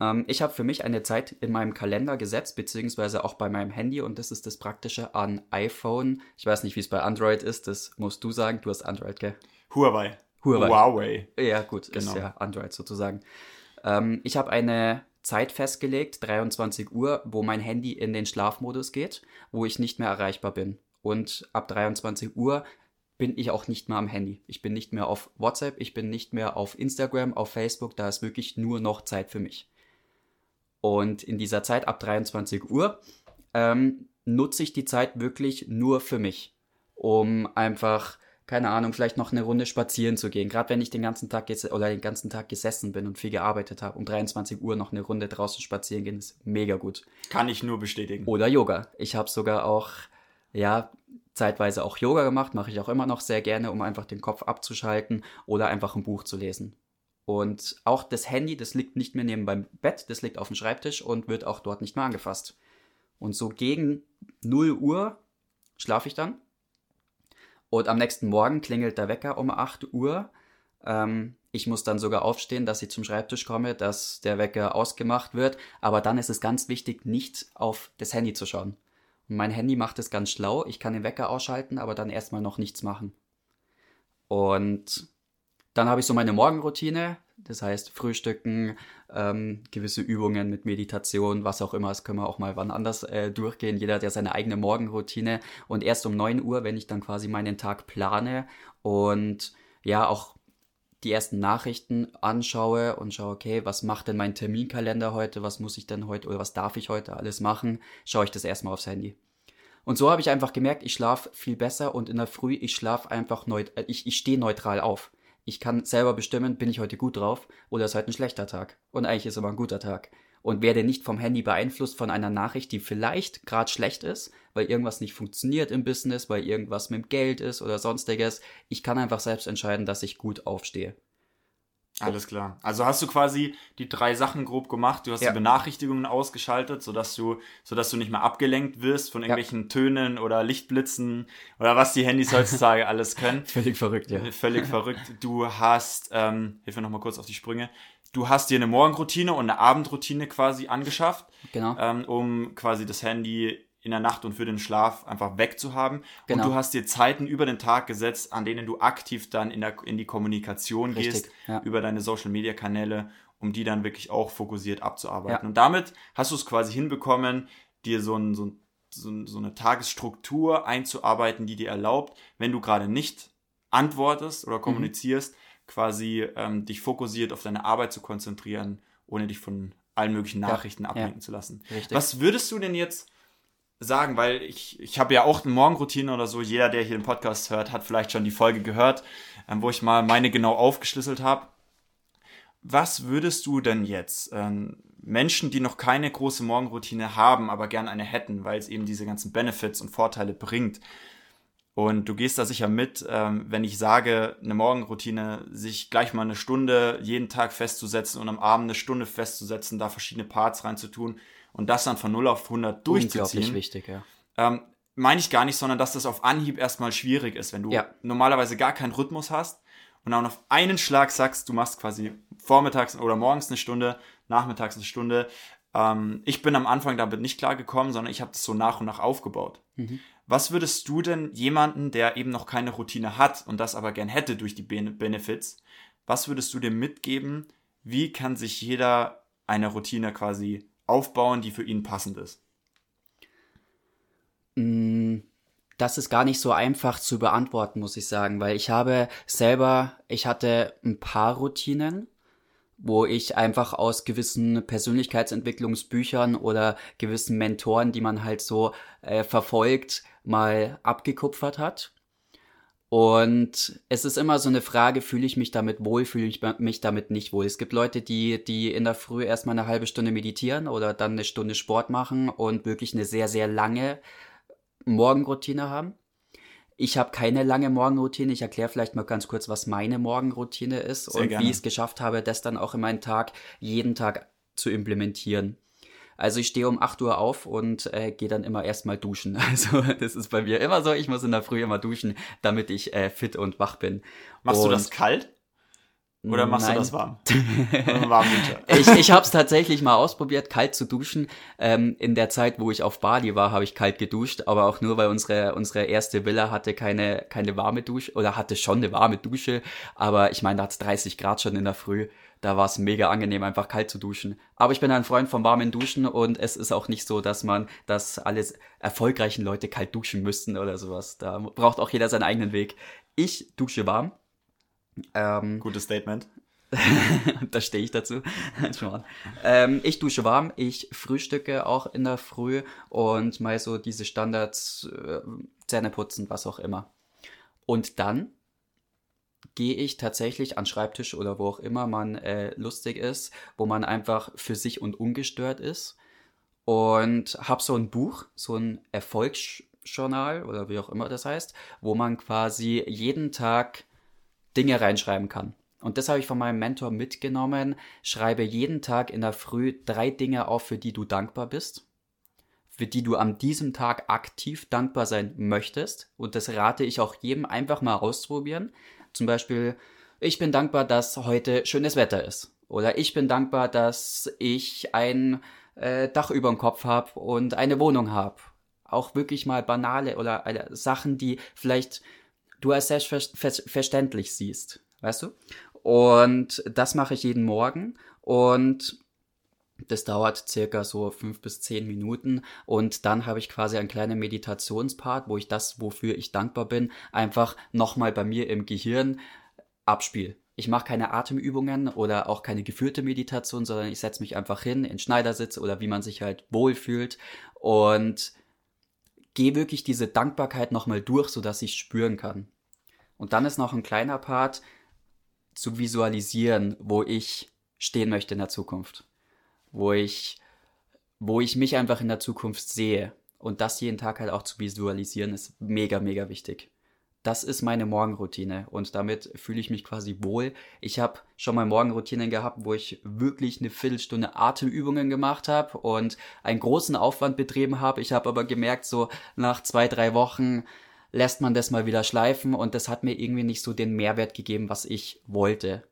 Ähm, ich habe für mich eine Zeit in meinem Kalender gesetzt, beziehungsweise auch bei meinem Handy und das ist das Praktische an iPhone. Ich weiß nicht, wie es bei Android ist, das musst du sagen. Du hast Android, gell? Huawei. Huawei. Huawei. Ja, gut, Genau. ist ja Android sozusagen. Ähm, ich habe eine Zeit festgelegt, 23 Uhr, wo mein Handy in den Schlafmodus geht, wo ich nicht mehr erreichbar bin. Und ab 23 Uhr bin ich auch nicht mehr am Handy. Ich bin nicht mehr auf WhatsApp, ich bin nicht mehr auf Instagram, auf Facebook, da ist wirklich nur noch Zeit für mich. Und in dieser Zeit ab 23 Uhr ähm, nutze ich die Zeit wirklich nur für mich, um einfach, keine Ahnung, vielleicht noch eine Runde spazieren zu gehen. Gerade wenn ich den ganzen Tag oder den ganzen Tag gesessen bin und viel gearbeitet habe, um 23 Uhr noch eine Runde draußen spazieren gehen, ist mega gut. Kann ich nur bestätigen. Oder Yoga. Ich habe sogar auch, ja, zeitweise auch Yoga gemacht, mache ich auch immer noch sehr gerne, um einfach den Kopf abzuschalten oder einfach ein Buch zu lesen. Und auch das Handy, das liegt nicht mehr neben beim Bett, das liegt auf dem Schreibtisch und wird auch dort nicht mehr angefasst. Und so gegen 0 Uhr schlafe ich dann. Und am nächsten Morgen klingelt der Wecker um 8 Uhr. Ähm, ich muss dann sogar aufstehen, dass ich zum Schreibtisch komme, dass der Wecker ausgemacht wird. Aber dann ist es ganz wichtig, nicht auf das Handy zu schauen. Und mein Handy macht es ganz schlau. Ich kann den Wecker ausschalten, aber dann erstmal noch nichts machen. Und dann habe ich so meine Morgenroutine. Das heißt, Frühstücken, ähm, gewisse Übungen mit Meditation, was auch immer. Das können wir auch mal wann anders äh, durchgehen. Jeder hat ja seine eigene Morgenroutine. Und erst um 9 Uhr, wenn ich dann quasi meinen Tag plane und ja auch die ersten Nachrichten anschaue und schaue, okay, was macht denn mein Terminkalender heute, was muss ich denn heute oder was darf ich heute alles machen, schaue ich das erstmal aufs Handy. Und so habe ich einfach gemerkt, ich schlafe viel besser und in der Früh, ich schlafe einfach neut äh, ich, ich stehe neutral auf. Ich kann selber bestimmen, bin ich heute gut drauf oder ist heute ein schlechter Tag. Und eigentlich ist aber ein guter Tag. Und werde nicht vom Handy beeinflusst von einer Nachricht, die vielleicht gerade schlecht ist, weil irgendwas nicht funktioniert im Business, weil irgendwas mit dem Geld ist oder sonstiges. Ich kann einfach selbst entscheiden, dass ich gut aufstehe. Alles klar. Also hast du quasi die drei Sachen grob gemacht. Du hast Ja. die Benachrichtigungen ausgeschaltet, sodass du, sodass du nicht mehr abgelenkt wirst von irgendwelchen Tönen oder Lichtblitzen oder was die Handys heutzutage alles können. Völlig verrückt, ja. Völlig verrückt. Du hast, ähm, hilf mir nochmal kurz auf die Sprünge. Du hast dir eine Morgenroutine und eine Abendroutine quasi angeschafft, Genau. ähm, um quasi das Handy in der Nacht und für den Schlaf einfach wegzuhaben. Genau. Und du hast dir Zeiten über den Tag gesetzt, an denen du aktiv dann in, der, in die Kommunikation Richtig, gehst, ja. über deine Social Media Kanäle, um die dann wirklich auch fokussiert abzuarbeiten. Ja. Und damit hast du es quasi hinbekommen, dir so, ein, so, ein, so, ein, so eine Tagesstruktur einzuarbeiten, die dir erlaubt, wenn du gerade nicht antwortest Mhm. oder kommunizierst, quasi ähm, dich fokussiert auf deine Arbeit zu konzentrieren, ohne dich von allen möglichen Nachrichten ablenken zu lassen. Richtig. Was würdest du denn jetzt sagen, weil ich, ich habe ja auch eine Morgenroutine oder so, jeder, der hier den Podcast hört, hat vielleicht schon die Folge gehört, ähm, wo ich mal meine genau aufgeschlüsselt habe. Was würdest du denn jetzt ähm, Menschen, die noch keine große Morgenroutine haben, aber gern eine hätten, weil es eben diese ganzen Benefits und Vorteile bringt, und du gehst da sicher mit, ähm, wenn ich sage, eine Morgenroutine, sich gleich mal eine Stunde jeden Tag festzusetzen und am Abend eine Stunde festzusetzen, da verschiedene Parts reinzutun und das dann von 0 auf 100 Unglaublich durchzuziehen, wichtig, ja. ähm, meine ich gar nicht, sondern dass das auf Anhieb erstmal schwierig ist, wenn du Ja. normalerweise gar keinen Rhythmus hast und dann auf einen Schlag sagst, du machst quasi vormittags oder morgens eine Stunde, nachmittags eine Stunde. Ähm, ich bin am Anfang damit nicht klar gekommen, sondern ich habe das so nach und nach aufgebaut. Mhm. Was würdest du denn jemanden, der eben noch keine Routine hat und das aber gern hätte durch die Ben- Benefits, was würdest du dem mitgeben? Wie kann sich jeder eine Routine quasi aufbauen, die für ihn passend ist? Mm, Das ist gar nicht so einfach zu beantworten, muss ich sagen, weil ich habe selber, ich hatte ein paar Routinen, wo ich einfach aus gewissen Persönlichkeitsentwicklungsbüchern oder gewissen Mentoren, die man halt so äh, verfolgt, mal abgekupfert hat. Und es ist immer so eine Frage, fühle ich mich damit wohl, fühle ich mich damit nicht wohl. Es gibt Leute, die, die in der Früh erstmal eine halbe Stunde meditieren oder dann eine Stunde Sport machen und wirklich eine sehr, sehr lange Morgenroutine haben. Ich habe keine lange Morgenroutine. Ich erkläre vielleicht mal ganz kurz, was meine Morgenroutine ist Sehr und gerne. wie ich es geschafft habe, das dann auch in meinen Tag jeden Tag zu implementieren. Also ich stehe um 8 Uhr auf und äh, gehe dann immer erstmal duschen. Also das ist bei mir immer so, ich muss in der Früh immer duschen, damit ich äh, fit und wach bin. Machst und du das kalt? Oder machst Nein. du das warm? warm ich ich habe es tatsächlich mal ausprobiert, kalt zu duschen. Ähm, in der Zeit, wo ich auf Bali war, habe ich kalt geduscht, aber auch nur, weil unsere unsere erste Villa hatte keine keine warme Dusche oder hatte schon eine warme Dusche, aber ich meine, da hat's 30 Grad schon in der Früh. Da war es mega angenehm, einfach kalt zu duschen. Aber ich bin ein Freund vom warmen Duschen und es ist auch nicht so, dass man, dass alle erfolgreichen Leute kalt duschen müssten oder sowas. Da braucht auch jeder seinen eigenen Weg. Ich dusche warm. Ähm, Gutes Statement. da stehe ich dazu. Ähm, ich dusche warm, ich frühstücke auch in der Früh und mal so diese Standards, äh, Zähne putzen, was auch immer. Und dann gehe ich tatsächlich an Schreibtisch oder wo auch immer man äh, lustig ist, wo man einfach für sich und ungestört ist und habe so ein Buch, so ein Erfolgsjournal oder wie auch immer das heißt, wo man quasi jeden Tag Dinge reinschreiben kann. Und das habe ich von meinem Mentor mitgenommen. Schreibe jeden Tag in der Früh drei Dinge auf, für die du dankbar bist, für die du an diesem Tag aktiv dankbar sein möchtest. Und das rate ich auch jedem einfach mal ausprobieren. Zum Beispiel, ich bin dankbar, dass heute schönes Wetter ist. Oder ich bin dankbar, dass ich ein äh, Dach über dem Kopf habe und eine Wohnung habe. Auch wirklich mal banale oder äh, Sachen, die vielleicht du als selbstverständlich siehst. Weißt du? Und das mache ich jeden Morgen und das dauert circa so fünf bis zehn Minuten und dann habe ich quasi einen kleinen Meditationspart, wo ich das, wofür ich dankbar bin, einfach nochmal bei mir im Gehirn abspiele. Ich mache keine Atemübungen oder auch keine geführte Meditation, sondern ich setze mich einfach hin in Schneidersitz oder wie man sich halt wohlfühlt und gehe wirklich diese Dankbarkeit nochmal durch, sodass ich spüren kann. Und dann ist noch ein kleiner Part zu visualisieren, wo ich stehen möchte in der Zukunft. Wo ich, wo ich mich einfach in der Zukunft sehe. Und das jeden Tag halt auch zu visualisieren, ist mega, mega wichtig. Das ist meine Morgenroutine und damit fühle ich mich quasi wohl. Ich habe schon mal Morgenroutinen gehabt, wo ich wirklich eine Viertelstunde Atemübungen gemacht habe und einen großen Aufwand betrieben habe. Ich habe aber gemerkt, so nach zwei, drei Wochen, lässt man das mal wieder schleifen und das hat mir irgendwie nicht so den Mehrwert gegeben, was ich wollte.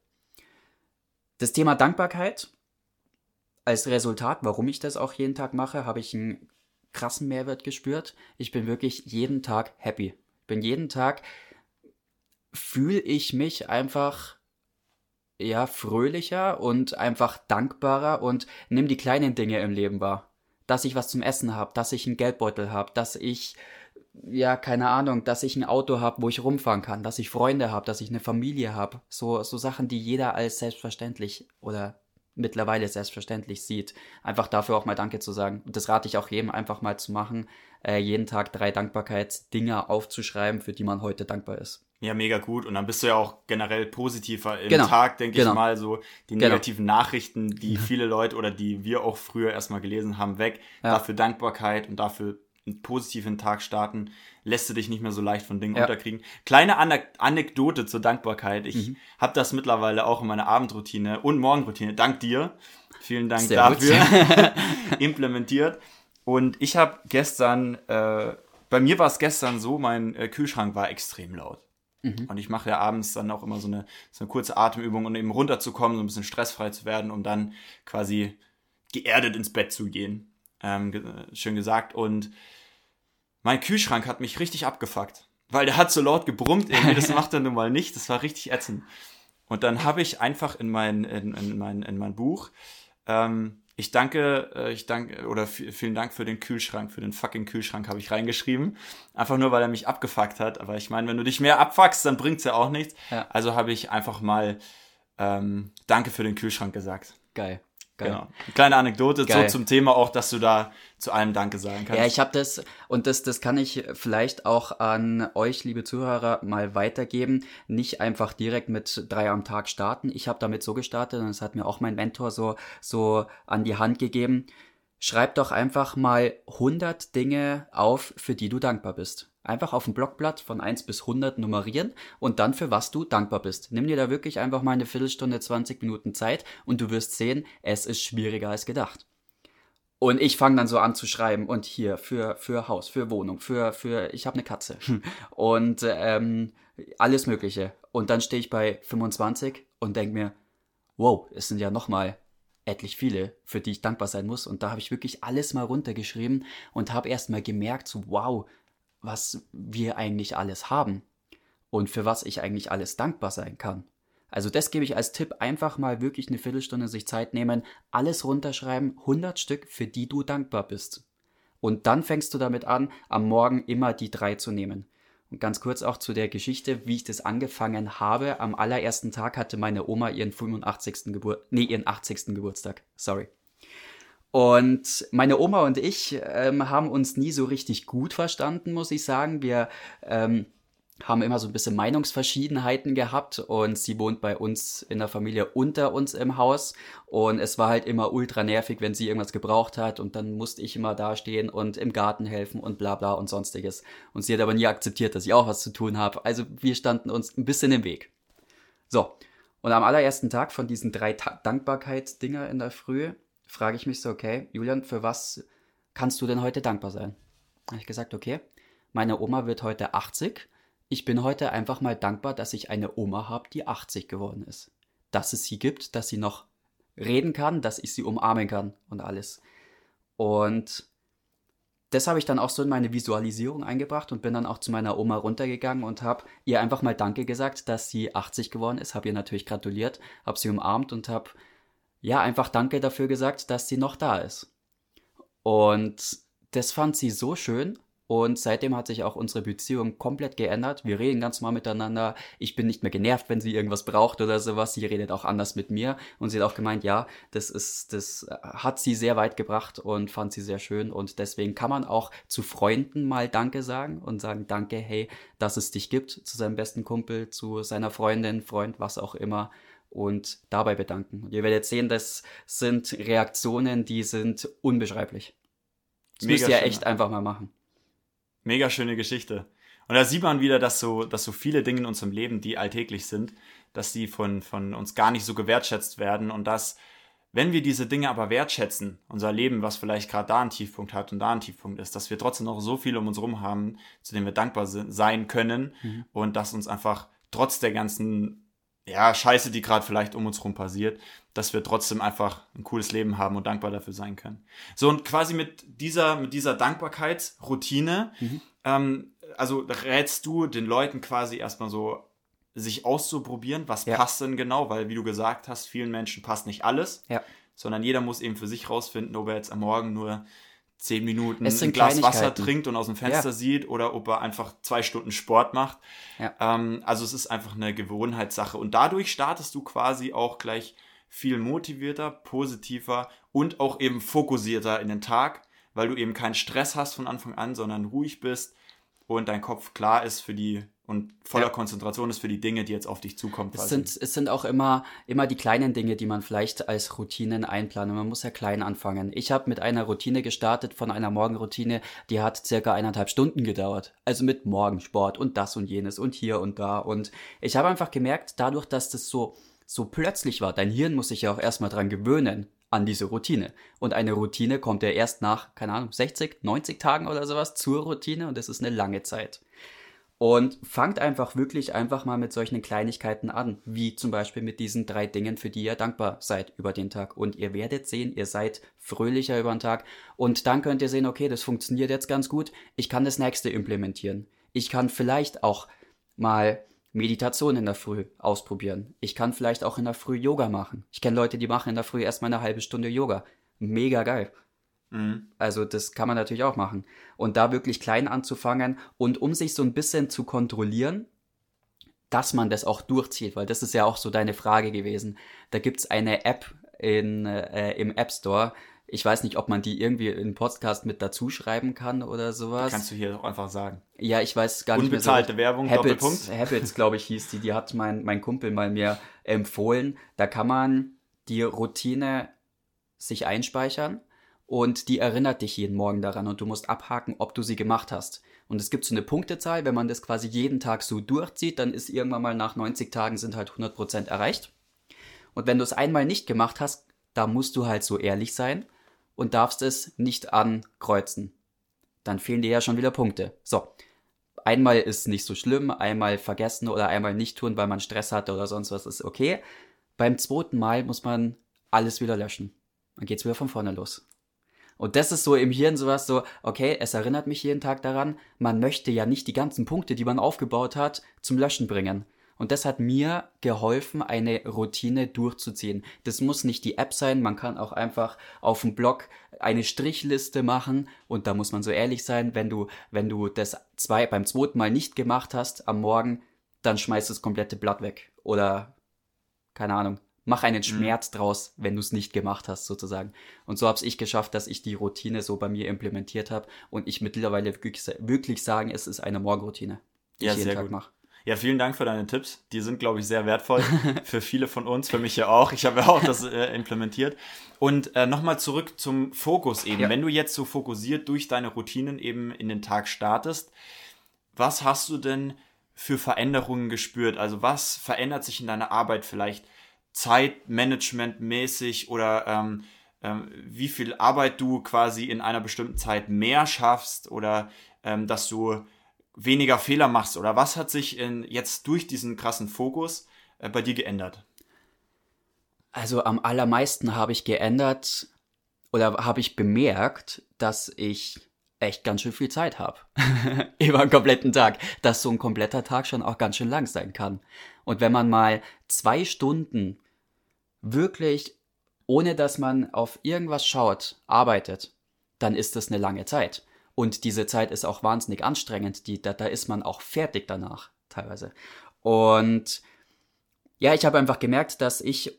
Das Thema Dankbarkeit als Resultat, warum ich das auch jeden Tag mache, habe ich einen krassen Mehrwert gespürt. Ich bin wirklich jeden Tag happy. Bin jeden Tag fühle ich mich einfach ja fröhlicher und einfach dankbarer und nimm die kleinen Dinge im Leben wahr. Dass ich was zum Essen habe, dass ich einen Geldbeutel habe, dass ich ja, keine Ahnung, dass ich ein Auto habe, wo ich rumfahren kann, dass ich Freunde habe, dass ich eine Familie habe. So, so Sachen, die jeder als selbstverständlich oder mittlerweile selbstverständlich sieht. Einfach dafür auch mal Danke zu sagen. Und das rate ich auch jedem einfach mal zu machen, äh, jeden Tag drei Dankbarkeitsdinger aufzuschreiben, für die man heute dankbar ist. Ja, mega gut. Und dann bist du ja auch generell positiver im Genau. Tag, denke Genau. ich mal, so die Genau. negativen Nachrichten, die viele Leute oder die wir auch früher erstmal gelesen haben, weg. Ja. Dafür Dankbarkeit und dafür einen positiven Tag starten, lässt du dich nicht mehr so leicht von Dingen Ja. unterkriegen. Kleine Anek Anekdote zur Dankbarkeit. Ich Mhm. habe das mittlerweile auch in meiner Abendroutine und Morgenroutine, dank dir, vielen Dank Sehr dafür, implementiert. Und ich habe gestern, äh, bei mir war es gestern so, mein äh, Kühlschrank war extrem laut. Mhm. Und ich mache ja abends dann auch immer so eine, so eine kurze Atemübung, um eben runterzukommen, so ein bisschen stressfrei zu werden, um dann quasi geerdet ins Bett zu gehen. Ähm, ge schön gesagt. Und mein Kühlschrank hat mich richtig abgefuckt. Weil der hat so laut gebrummt, irgendwie, das macht er nun mal nicht. Das war richtig ätzend. Und dann habe ich einfach in mein, in, in mein, in mein Buch, ähm, ich danke, äh, ich danke, oder vielen Dank für den Kühlschrank, für den fucking Kühlschrank habe ich reingeschrieben. Einfach nur, weil er mich abgefuckt hat. Aber ich meine, wenn du dich mehr abfuckst, dann bringt's ja auch nichts. Ja. Also habe ich einfach mal ähm, Danke für den Kühlschrank gesagt. Geil. Geil. Genau. Eine kleine Anekdote Geil. so zum Thema auch, dass du da zu allem Danke sagen kannst. Ja, ich habe das und das, das kann ich vielleicht auch an euch, liebe Zuhörer, mal weitergeben. Nicht einfach direkt mit drei am Tag starten. Ich habe damit so gestartet und das hat mir auch mein Mentor so so an die Hand gegeben. Schreib doch einfach mal 100 Dinge auf, für die du dankbar bist. Einfach auf ein Blockblatt von 1 bis 100 nummerieren und dann für was du dankbar bist. Nimm dir da wirklich einfach mal eine Viertelstunde, 20 Minuten Zeit und du wirst sehen, es ist schwieriger als gedacht. Und ich fange dann so an zu schreiben und hier für für Haus, für Wohnung, für für ich habe eine Katze und ähm, alles Mögliche. Und dann stehe ich bei 25 und denke mir, wow, es sind ja nochmal etlich viele, für die ich dankbar sein muss. Und da habe ich wirklich alles mal runtergeschrieben und habe erst mal gemerkt, so wow, was wir eigentlich alles haben und für was ich eigentlich alles dankbar sein kann. Also das gebe ich als Tipp, einfach mal wirklich eine Viertelstunde sich Zeit nehmen, alles runterschreiben, 100 Stück, für die du dankbar bist. Und dann fängst du damit an, am Morgen immer die drei zu nehmen. Und ganz kurz auch zu der Geschichte, wie ich das angefangen habe. Am allerersten Tag hatte meine Oma ihren 85. Geburt, nee, ihren 80. Geburtstag. Sorry. Und meine Oma und ich ähm, haben uns nie so richtig gut verstanden, muss ich sagen. Wir ähm, haben immer so ein bisschen Meinungsverschiedenheiten gehabt und sie wohnt bei uns in der Familie unter uns im Haus und es war halt immer ultra nervig, wenn sie irgendwas gebraucht hat und dann musste ich immer dastehen und im Garten helfen und bla bla und sonstiges. Und sie hat aber nie akzeptiert, dass ich auch was zu tun habe. Also wir standen uns ein bisschen im Weg. So, und am allerersten Tag von diesen drei Ta Dankbarkeitsdinger in der Früh frage ich mich so, okay, Julian, für was kannst du denn heute dankbar sein? Habe ich gesagt, okay, meine Oma wird heute 80 ich bin heute einfach mal dankbar, dass ich eine Oma habe, die 80 geworden ist. Dass es sie gibt, dass sie noch reden kann, dass ich sie umarmen kann und alles. Und das habe ich dann auch so in meine Visualisierung eingebracht und bin dann auch zu meiner Oma runtergegangen und habe ihr einfach mal Danke gesagt, dass sie 80 geworden ist, habe ihr natürlich gratuliert, habe sie umarmt und habe ja einfach Danke dafür gesagt, dass sie noch da ist. Und das fand sie so schön und seitdem hat sich auch unsere Beziehung komplett geändert. Wir reden ganz normal miteinander. Ich bin nicht mehr genervt, wenn sie irgendwas braucht oder sowas. Sie redet auch anders mit mir. Und sie hat auch gemeint, ja, das ist, das hat sie sehr weit gebracht und fand sie sehr schön. Und deswegen kann man auch zu Freunden mal Danke sagen und sagen, danke, hey, dass es dich gibt, zu seinem besten Kumpel, zu seiner Freundin, Freund, was auch immer und dabei bedanken. Und ihr werdet sehen, das sind Reaktionen, die sind unbeschreiblich. Das Mega müsst ihr echt einfach mal machen. Mega schöne Geschichte. Und da sieht man wieder, dass so, dass so viele Dinge in unserem Leben, die alltäglich sind, dass die von, von uns gar nicht so gewertschätzt werden und dass, wenn wir diese Dinge aber wertschätzen, unser Leben, was vielleicht gerade da einen Tiefpunkt hat und da einen Tiefpunkt ist, dass wir trotzdem noch so viel um uns herum haben, zu denen wir dankbar sein können mhm. und dass uns einfach trotz der ganzen ja, Scheiße, die gerade vielleicht um uns rum passiert, dass wir trotzdem einfach ein cooles Leben haben und dankbar dafür sein können. So und quasi mit dieser, mit dieser Dankbarkeitsroutine, mhm. ähm, also rätst du den Leuten quasi erstmal so, sich auszuprobieren, was ja. passt denn genau, weil wie du gesagt hast, vielen Menschen passt nicht alles, ja. sondern jeder muss eben für sich rausfinden, ob er jetzt am Morgen nur zehn Minuten ein Glas Wasser trinkt und aus dem Fenster ja. sieht oder ob er einfach zwei Stunden Sport macht. Ja. Ähm, also es ist einfach eine Gewohnheitssache und dadurch startest du quasi auch gleich viel motivierter, positiver und auch eben fokussierter in den Tag, weil du eben keinen Stress hast von Anfang an, sondern ruhig bist und dein Kopf klar ist für die und voller ja. Konzentration ist für die Dinge, die jetzt auf dich zukommen. Es sind, es sind auch immer, immer die kleinen Dinge, die man vielleicht als Routinen einplanen. Man muss ja klein anfangen. Ich habe mit einer Routine gestartet, von einer Morgenroutine, die hat circa eineinhalb Stunden gedauert. Also mit Morgensport und das und jenes und hier und da. Und ich habe einfach gemerkt, dadurch, dass das so, so plötzlich war, dein Hirn muss sich ja auch erstmal dran gewöhnen an diese Routine. Und eine Routine kommt ja erst nach, keine Ahnung, 60, 90 Tagen oder sowas zur Routine und das ist eine lange Zeit. Und fangt einfach wirklich einfach mal mit solchen Kleinigkeiten an, wie zum Beispiel mit diesen drei Dingen, für die ihr dankbar seid über den Tag. Und ihr werdet sehen, ihr seid fröhlicher über den Tag. Und dann könnt ihr sehen, okay, das funktioniert jetzt ganz gut. Ich kann das nächste implementieren. Ich kann vielleicht auch mal Meditation in der Früh ausprobieren. Ich kann vielleicht auch in der Früh Yoga machen. Ich kenne Leute, die machen in der Früh erstmal eine halbe Stunde Yoga. Mega geil. Mhm. Also das kann man natürlich auch machen. Und da wirklich klein anzufangen und um sich so ein bisschen zu kontrollieren, dass man das auch durchzieht, weil das ist ja auch so deine Frage gewesen. Da gibt's eine App in, äh, im App Store. Ich weiß nicht, ob man die irgendwie in Podcast mit dazu schreiben kann oder sowas. Kannst du hier auch einfach sagen. Ja, ich weiß gar nicht mehr. Unbezahlte so. Werbung, Habits, Doppelpunkt. Habits, glaube ich, hieß die. Die hat mein, mein Kumpel mal mir empfohlen. Da kann man die Routine sich einspeichern und die erinnert dich jeden Morgen daran und du musst abhaken, ob du sie gemacht hast. Und es gibt so eine Punktezahl, wenn man das quasi jeden Tag so durchzieht, dann ist irgendwann mal nach 90 Tagen sind halt 100% erreicht. Und wenn du es einmal nicht gemacht hast, da musst du halt so ehrlich sein und darfst es nicht ankreuzen. Dann fehlen dir ja schon wieder Punkte. So. einmal ist nicht so schlimm, einmal vergessen oder einmal nicht tun, weil man Stress hatte oder sonst was, ist okay. Beim zweiten Mal muss man alles wieder löschen. Dann geht's wieder von vorne los. Und das ist so im Hirn sowas so, okay, es erinnert mich jeden Tag daran, man möchte ja nicht die ganzen Punkte, die man aufgebaut hat, zum Löschen bringen. Und das hat mir geholfen, eine Routine durchzuziehen. Das muss nicht die App sein, man kann auch einfach auf dem Blog eine Strichliste machen und da muss man so ehrlich sein, wenn du, wenn du das zwei, beim zweiten Mal nicht gemacht hast am Morgen, dann schmeißt das komplette Blatt weg. Oder, keine Ahnung, mach einen mhm. Schmerz draus, wenn du es nicht gemacht hast, sozusagen. Und so habe ich geschafft, dass ich die Routine so bei mir implementiert habe und ich mittlerweile wirklich, wirklich sagen, es ist eine Morgenroutine, die ja, ich jeden Tag mache. Ja, vielen Dank für deine Tipps. Die sind, glaube ich, sehr wertvoll für viele von uns, für mich ja auch. Ich habe ja auch das äh, implementiert. Und äh, nochmal zurück zum Fokus eben. Ja. Wenn du jetzt so fokussiert durch deine Routinen eben in den Tag startest, was hast du denn für Veränderungen gespürt? Also was verändert sich in deiner Arbeit vielleicht Zeitmanagement-mäßig oder ähm, ähm, wie viel Arbeit du quasi in einer bestimmten Zeit mehr schaffst oder ähm, dass du weniger Fehler machst oder was hat sich in, jetzt durch diesen krassen Fokus äh, bei dir geändert? Also am allermeisten habe ich geändert oder habe ich bemerkt, dass ich echt ganz schön viel Zeit habe. Über einen kompletten Tag. Dass so ein kompletter Tag schon auch ganz schön lang sein kann. Und wenn man mal zwei Stunden wirklich, ohne dass man auf irgendwas schaut, arbeitet, dann ist das eine lange Zeit. Und diese Zeit ist auch wahnsinnig anstrengend. Die, da, da ist man auch fertig danach, teilweise. Und ja, ich habe einfach gemerkt, dass ich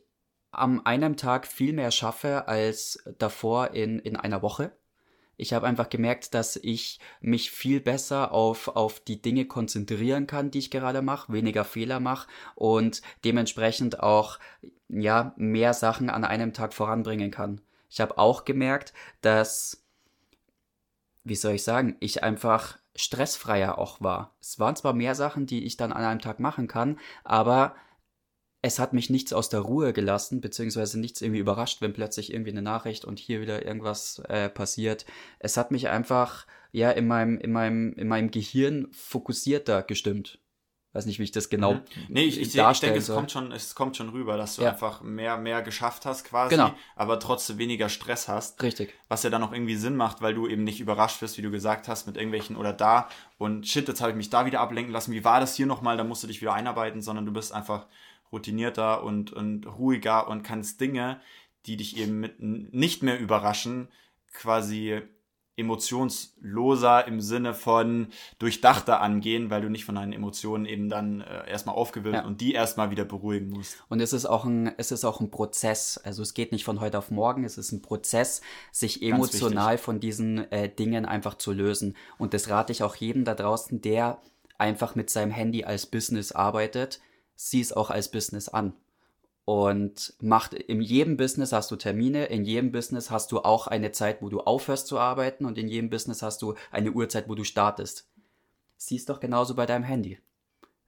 am einem Tag viel mehr schaffe als davor in, in einer Woche. Ich habe einfach gemerkt, dass ich mich viel besser auf, auf die Dinge konzentrieren kann, die ich gerade mache, weniger Fehler mache und dementsprechend auch ja mehr Sachen an einem Tag voranbringen kann. Ich habe auch gemerkt, dass wie soll ich sagen, ich einfach stressfreier auch war. Es waren zwar mehr Sachen, die ich dann an einem Tag machen kann, aber es hat mich nichts aus der Ruhe gelassen, beziehungsweise nichts irgendwie überrascht, wenn plötzlich irgendwie eine Nachricht und hier wieder irgendwas äh, passiert. Es hat mich einfach ja in meinem, in meinem, in meinem Gehirn fokussierter gestimmt. Weiß nicht, wie ich das genau. Mhm. Nee, ich, ich, ich denke, es kommt schon, es kommt schon rüber, dass du ja. einfach mehr, mehr geschafft hast quasi, genau. aber trotzdem weniger Stress hast. Richtig. Was ja dann auch irgendwie Sinn macht, weil du eben nicht überrascht wirst, wie du gesagt hast, mit irgendwelchen oder da und shit, jetzt habe ich mich da wieder ablenken lassen. Wie war das hier nochmal? Da musst du dich wieder einarbeiten, sondern du bist einfach routinierter und, und ruhiger und kannst Dinge, die dich eben mit nicht mehr überraschen, quasi emotionsloser im Sinne von durchdachter angehen, weil du nicht von deinen Emotionen eben dann äh, erstmal aufgewühlt ja. und die erstmal wieder beruhigen musst. Und es ist auch ein, es ist auch ein Prozess. Also es geht nicht von heute auf morgen, es ist ein Prozess, sich emotional von diesen äh, Dingen einfach zu lösen. Und das rate ich auch jedem da draußen, der einfach mit seinem Handy als Business arbeitet, sieh es auch als Business an. Und macht, in jedem Business hast du Termine, in jedem Business hast du auch eine Zeit, wo du aufhörst zu arbeiten und in jedem Business hast du eine Uhrzeit, wo du startest. Sieh es doch genauso bei deinem Handy.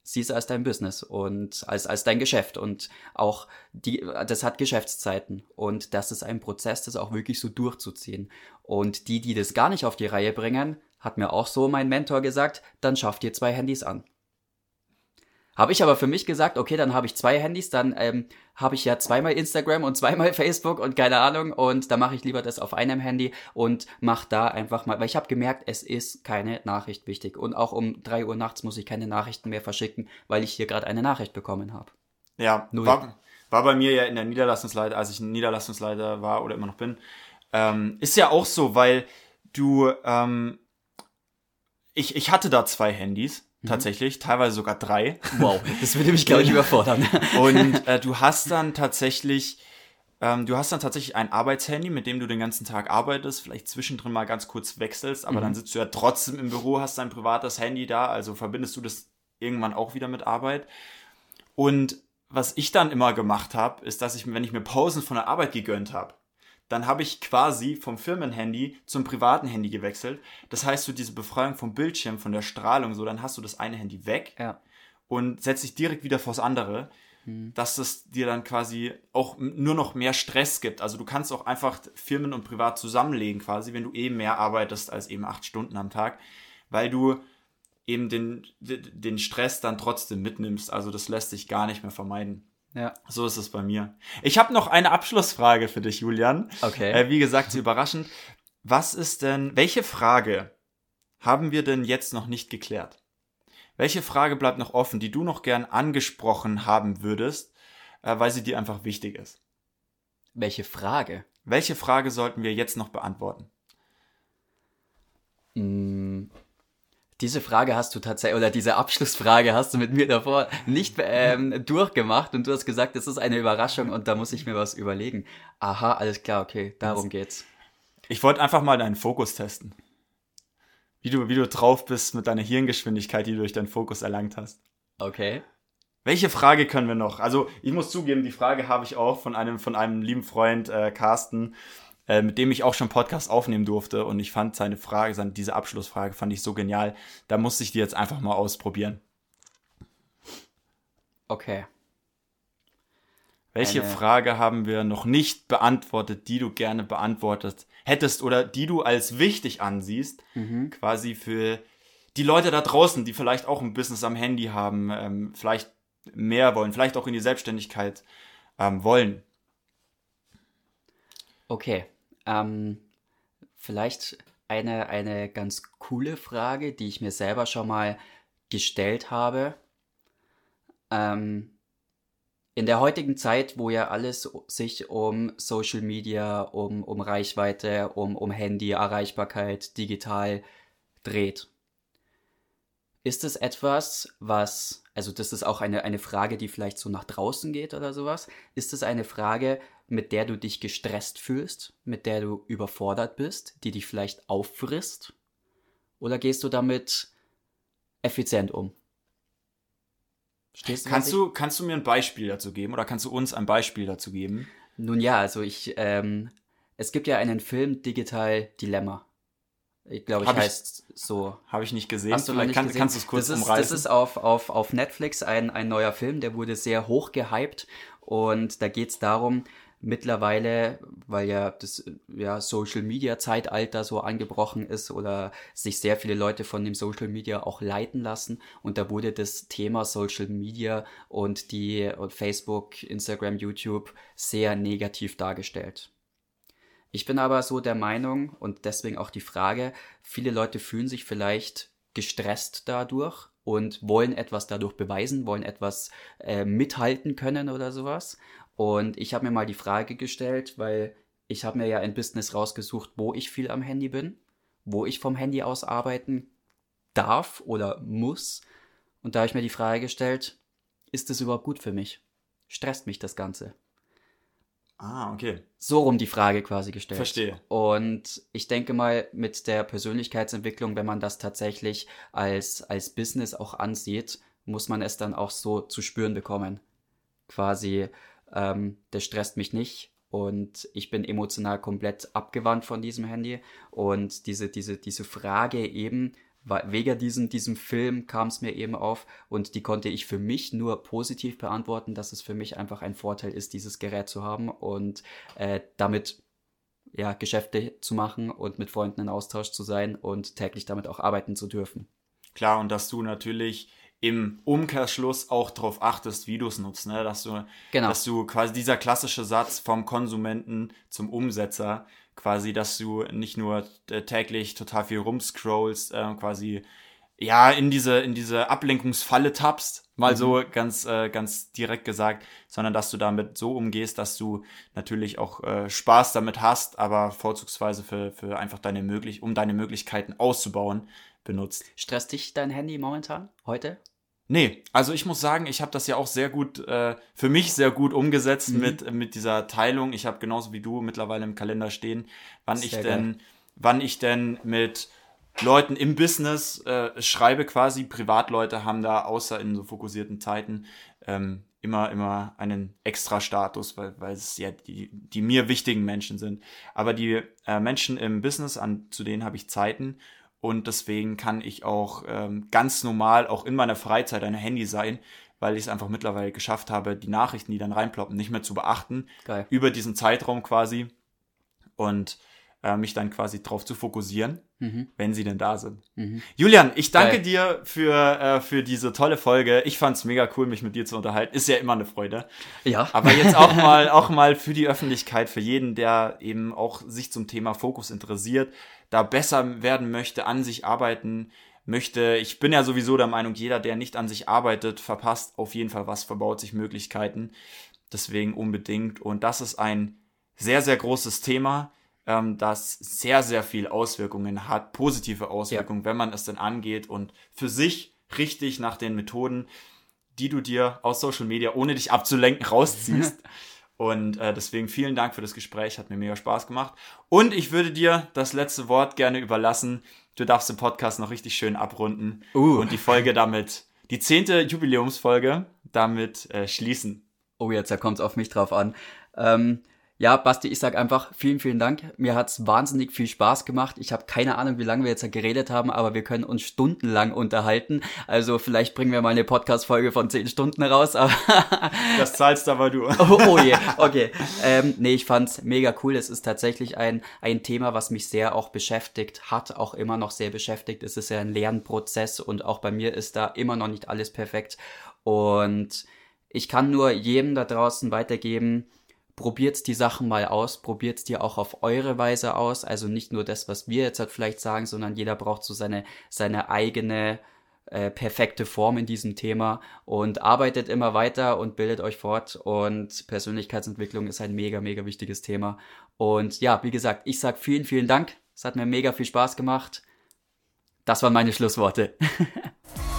Sieh es als dein Business und als, als dein Geschäft und auch die, das hat Geschäftszeiten und das ist ein Prozess, das auch wirklich so durchzuziehen. Und die, die das gar nicht auf die Reihe bringen, hat mir auch so mein Mentor gesagt, dann schaff dir zwei Handys an. Habe ich aber für mich gesagt, okay, dann habe ich zwei Handys, dann ähm, habe ich ja zweimal Instagram und zweimal Facebook und keine Ahnung und da mache ich lieber das auf einem Handy und mache da einfach mal, weil ich habe gemerkt, es ist keine Nachricht wichtig und auch um drei Uhr nachts muss ich keine Nachrichten mehr verschicken, weil ich hier gerade eine Nachricht bekommen habe. Ja, war, war bei mir ja in der Niederlassungsleiter, als ich Niederlassungsleiter war oder immer noch bin, ähm, ist ja auch so, weil du, ähm, ich, ich hatte da zwei Handys Mhm. tatsächlich, teilweise sogar drei. Wow, das würde mich, glaube ich, überfordern. Und äh, du hast dann tatsächlich, ähm, du hast dann tatsächlich ein Arbeitshandy, mit dem du den ganzen Tag arbeitest, vielleicht zwischendrin mal ganz kurz wechselst, aber mhm. dann sitzt du ja trotzdem im Büro, hast dein privates Handy da, also verbindest du das irgendwann auch wieder mit Arbeit. Und was ich dann immer gemacht habe, ist, dass ich, wenn ich mir Pausen von der Arbeit gegönnt habe, dann habe ich quasi vom Firmenhandy zum privaten Handy gewechselt. Das heißt, so diese Befreiung vom Bildschirm, von der Strahlung, so, dann hast du das eine Handy weg ja. und setzt dich direkt wieder vors andere, mhm. dass es dir dann quasi auch nur noch mehr Stress gibt. Also du kannst auch einfach Firmen und privat zusammenlegen, quasi, wenn du eben mehr arbeitest als eben acht Stunden am Tag, weil du eben den, den Stress dann trotzdem mitnimmst. Also das lässt sich gar nicht mehr vermeiden. Ja. So ist es bei mir. Ich habe noch eine Abschlussfrage für dich, Julian. Okay. Äh, wie gesagt, überraschend. Was ist denn, welche Frage haben wir denn jetzt noch nicht geklärt? Welche Frage bleibt noch offen, die du noch gern angesprochen haben würdest, äh, weil sie dir einfach wichtig ist? Welche Frage? Welche Frage sollten wir jetzt noch beantworten? Mm, diese Frage hast du tatsächlich, oder diese Abschlussfrage hast du mit mir davor nicht ähm, durchgemacht und du hast gesagt, das ist eine Überraschung und da muss ich mir was überlegen. Aha, alles klar, okay, darum geht's. Ich wollte einfach mal deinen Fokus testen. Wie du, wie du drauf bist mit deiner Hirngeschwindigkeit, die du durch deinen Fokus erlangt hast. Okay. Welche Frage können wir noch? Also, ich muss zugeben, die Frage habe ich auch von einem, von einem lieben Freund, äh, Carsten, äh, mit dem ich auch schon Podcast aufnehmen durfte. Und ich fand seine Frage, seine, diese Abschlussfrage fand ich so genial. Da musste ich die jetzt einfach mal ausprobieren. Okay. Welche Eine- Frage haben wir noch nicht beantwortet, die du gerne beantwortet hättest oder die du als wichtig ansiehst, Mhm. quasi für die Leute da draußen, die vielleicht auch ein Business am Handy haben, ähm, vielleicht mehr wollen, vielleicht auch in die Selbstständigkeit ähm, wollen? Okay. Ähm, vielleicht eine, eine ganz coole Frage, die ich mir selber schon mal gestellt habe. Ähm, in der heutigen Zeit, wo ja alles sich um Social Media, um, um Reichweite, um, um Handy, Erreichbarkeit, digital dreht. Ist es etwas, was, also das ist auch eine, eine Frage, die vielleicht so nach draußen geht oder sowas, ist es eine Frage, mit der du dich gestresst fühlst, mit der du überfordert bist, die dich vielleicht auffrisst? Oder gehst du damit effizient um? Verstehst du, Kannst du, kannst du mir ein Beispiel dazu geben oder kannst du uns ein Beispiel dazu geben? Nun ja, also ich, ähm, es gibt ja einen Film Digital Dilemma. Ich glaube, ich heißt so. Habe ich nicht gesehen. Hast du Vielleicht kann, gesehen? kannst du es kurz das ist, umreißen. Das ist auf, auf, auf Netflix ein, ein neuer Film, der wurde sehr hoch gehypt und da geht es darum, mittlerweile, weil ja das ja, Social Media Zeitalter so angebrochen ist oder sich sehr viele Leute von dem Social Media auch leiten lassen und da wurde das Thema Social Media und die und Facebook, Instagram, YouTube sehr negativ dargestellt. Ich bin aber so der Meinung und deswegen auch die Frage, viele Leute fühlen sich vielleicht gestresst dadurch und wollen etwas dadurch beweisen, wollen etwas äh, mithalten können oder sowas. Und ich habe mir mal die Frage gestellt, weil ich habe mir ja ein Business rausgesucht, wo ich viel am Handy bin, wo ich vom Handy aus arbeiten darf oder muss. Und da habe ich mir die Frage gestellt, ist das überhaupt gut für mich? Stresst mich das Ganze? Ah, okay. So rum die Frage quasi gestellt. Verstehe. Und ich denke mal, mit der Persönlichkeitsentwicklung, wenn man das tatsächlich als, als Business auch ansieht, muss man es dann auch so zu spüren bekommen. Quasi, ähm, das stresst mich nicht und ich bin emotional komplett abgewandt von diesem Handy. Und diese, diese, diese Frage eben, wegen diesem, diesem Film kam es mir eben auf und die konnte ich für mich nur positiv beantworten, dass es für mich einfach ein Vorteil ist, dieses Gerät zu haben und äh, damit ja, Geschäfte zu machen und mit Freunden in Austausch zu sein und täglich damit auch arbeiten zu dürfen. Klar, und dass du natürlich im Umkehrschluss auch darauf achtest, wie du es nutzt, ne? Dass du, Genau. dass du quasi dieser klassische Satz vom Konsumenten zum Umsetzer, quasi, dass du nicht nur äh, täglich total viel rumscrollst, äh, quasi ja in diese in diese Ablenkungsfalle tappst, mal so ganz äh, ganz direkt gesagt, sondern dass du damit so umgehst, dass du natürlich auch äh, Spaß damit hast, aber vorzugsweise für für einfach deine möglich um deine Möglichkeiten auszubauen benutzt. Stresst dich dein Handy momentan? Heute? Nee, also ich muss sagen, ich habe das ja auch sehr gut, äh, für mich sehr gut umgesetzt Mhm. mit, mit dieser Teilung. Ich habe genauso wie du mittlerweile im Kalender stehen, wann ich denn, wann ich denn mit Leuten im Business äh, schreibe quasi. Privatleute haben da außer in so fokussierten Zeiten ähm, immer, immer einen extra Status, weil, weil es ja die, die mir wichtigen Menschen sind. Aber die äh, Menschen im Business, an, zu denen habe ich Zeiten und deswegen kann ich auch ähm, ganz normal auch in meiner Freizeit ein Handy sein, weil ich es einfach mittlerweile geschafft habe, die Nachrichten, die dann reinploppen, nicht mehr zu beachten Geil. über diesen Zeitraum quasi. Und äh, mich dann quasi drauf zu fokussieren, Mhm. wenn sie denn da sind. Mhm. Julian, ich danke Geil. dir für, äh, für diese tolle Folge. Ich fand's mega cool, mich mit dir zu unterhalten. Ist ja immer eine Freude. Ja. Aber jetzt auch mal, auch mal für die Öffentlichkeit, für jeden, der eben auch sich zum Thema Fokus interessiert, da besser werden möchte, an sich arbeiten möchte. Ich bin ja sowieso der Meinung, jeder, der nicht an sich arbeitet, verpasst auf jeden Fall was, verbaut sich Möglichkeiten. Deswegen unbedingt. Und das ist ein sehr, sehr großes Thema, ähm, das sehr, sehr viel Auswirkungen hat, positive Auswirkungen, wenn man es denn angeht und für sich richtig nach den Methoden, die du dir aus Social Media, ohne dich abzulenken, rausziehst. Und äh, deswegen vielen Dank für das Gespräch, hat mir mega Spaß gemacht. Und ich würde dir das letzte Wort gerne überlassen. Du darfst den Podcast noch richtig schön abrunden Uh. und die Folge damit, die zehnte Jubiläumsfolge, damit äh, schließen. Oh, jetzt da kommt's auf mich drauf an. Ähm, ja, Basti, ich sag einfach vielen, vielen Dank. Mir hat's wahnsinnig viel Spaß gemacht. Ich habe keine Ahnung, wie lange wir jetzt geredet haben, aber wir können uns stundenlang unterhalten. Also vielleicht bringen wir mal eine Podcast-Folge von zehn Stunden raus. Aber Das zahlst aber du. oh, oh je, okay. Ähm, nee, ich fand's mega cool. Es ist tatsächlich ein, ein Thema, was mich sehr auch beschäftigt hat, auch immer noch sehr beschäftigt. Es ist ja ein Lernprozess und auch bei mir ist da immer noch nicht alles perfekt. Und ich kann nur jedem da draußen weitergeben, probiert die Sachen mal aus, probiert die auch auf eure Weise aus. Also nicht nur das, was wir jetzt halt vielleicht sagen, sondern jeder braucht so seine, seine eigene äh, perfekte Form in diesem Thema und arbeitet immer weiter und bildet euch fort und Persönlichkeitsentwicklung ist ein mega, mega wichtiges Thema. Und ja, wie gesagt, ich sag vielen, vielen Dank. Es hat mir mega viel Spaß gemacht. Das waren meine Schlussworte.